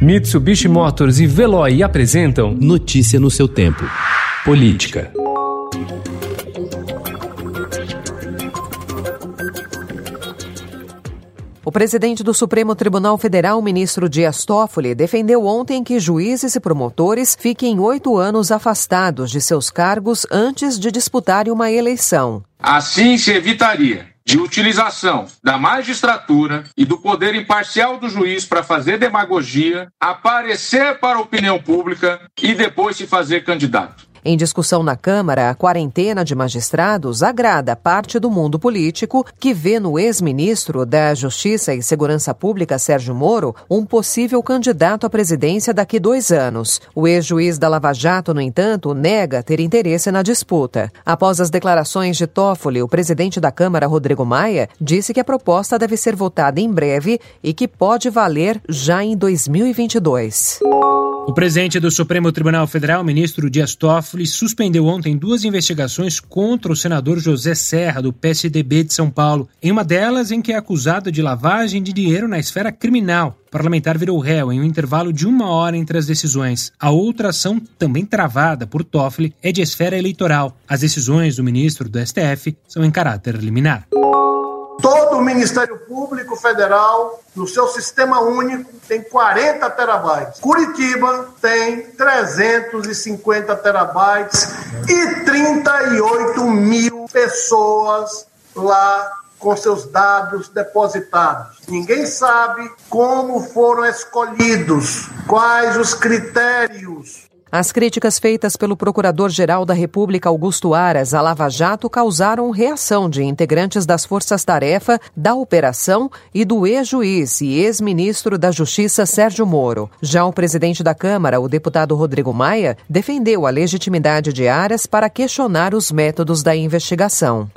Mitsubishi Motors e Veloy apresentam Notícia no seu tempo. Política. O presidente do Supremo Tribunal Federal, ministro Dias Toffoli, defendeu ontem que juízes e promotores fiquem oito anos afastados de seus cargos antes de disputarem uma eleição. Assim se evitaria de utilização da magistratura e do poder imparcial do juiz para fazer demagogia, aparecer para a opinião pública e depois se fazer candidato. Em discussão na Câmara, a quarentena de magistrados agrada parte do mundo político que vê no ex-ministro da Justiça e Segurança Pública, Sérgio Moro, um possível candidato à presidência daqui dois anos. O ex-juiz da Lava Jato, no entanto, nega ter interesse na disputa. Após as declarações de Toffoli, o presidente da Câmara, Rodrigo Maia, disse que a proposta deve ser votada em breve e que pode valer já em 2022. O presidente do Supremo Tribunal Federal, ministro Dias Toffoli, suspendeu ontem duas investigações contra o senador José Serra, do PSDB de São Paulo. Em uma delas, em que é acusado de lavagem de dinheiro na esfera criminal. O parlamentar virou réu em um intervalo de uma hora entre as decisões. A outra ação, também travada por Toffoli, é de esfera eleitoral. As decisões do ministro do STF são em caráter liminar. O Ministério Público Federal, no seu sistema único, tem 40 terabytes. Curitiba tem 350 terabytes e 38 mil pessoas lá com seus dados depositados. Ninguém sabe como foram escolhidos, quais os critérios as críticas feitas pelo Procurador-Geral da República Augusto Aras à Lava Jato causaram reação de integrantes das forças-tarefa, da operação e do ex-juiz e ex-ministro da Justiça Sérgio Moro. Já o presidente da Câmara, o deputado Rodrigo Maia, defendeu a legitimidade de Aras para questionar os métodos da investigação.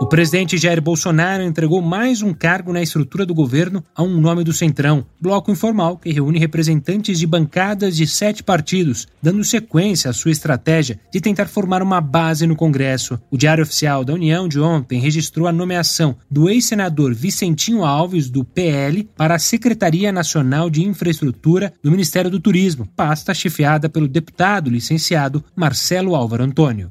O presidente Jair Bolsonaro entregou mais um cargo na estrutura do governo a um nome do Centrão, bloco informal que reúne representantes de bancadas de sete partidos, dando sequência à sua estratégia de tentar formar uma base no Congresso. O Diário Oficial da União de ontem registrou a nomeação do ex-senador Vicentinho Alves, do PL, para a Secretaria Nacional de Infraestrutura do Ministério do Turismo, pasta chefiada pelo deputado licenciado Marcelo Álvaro Antônio.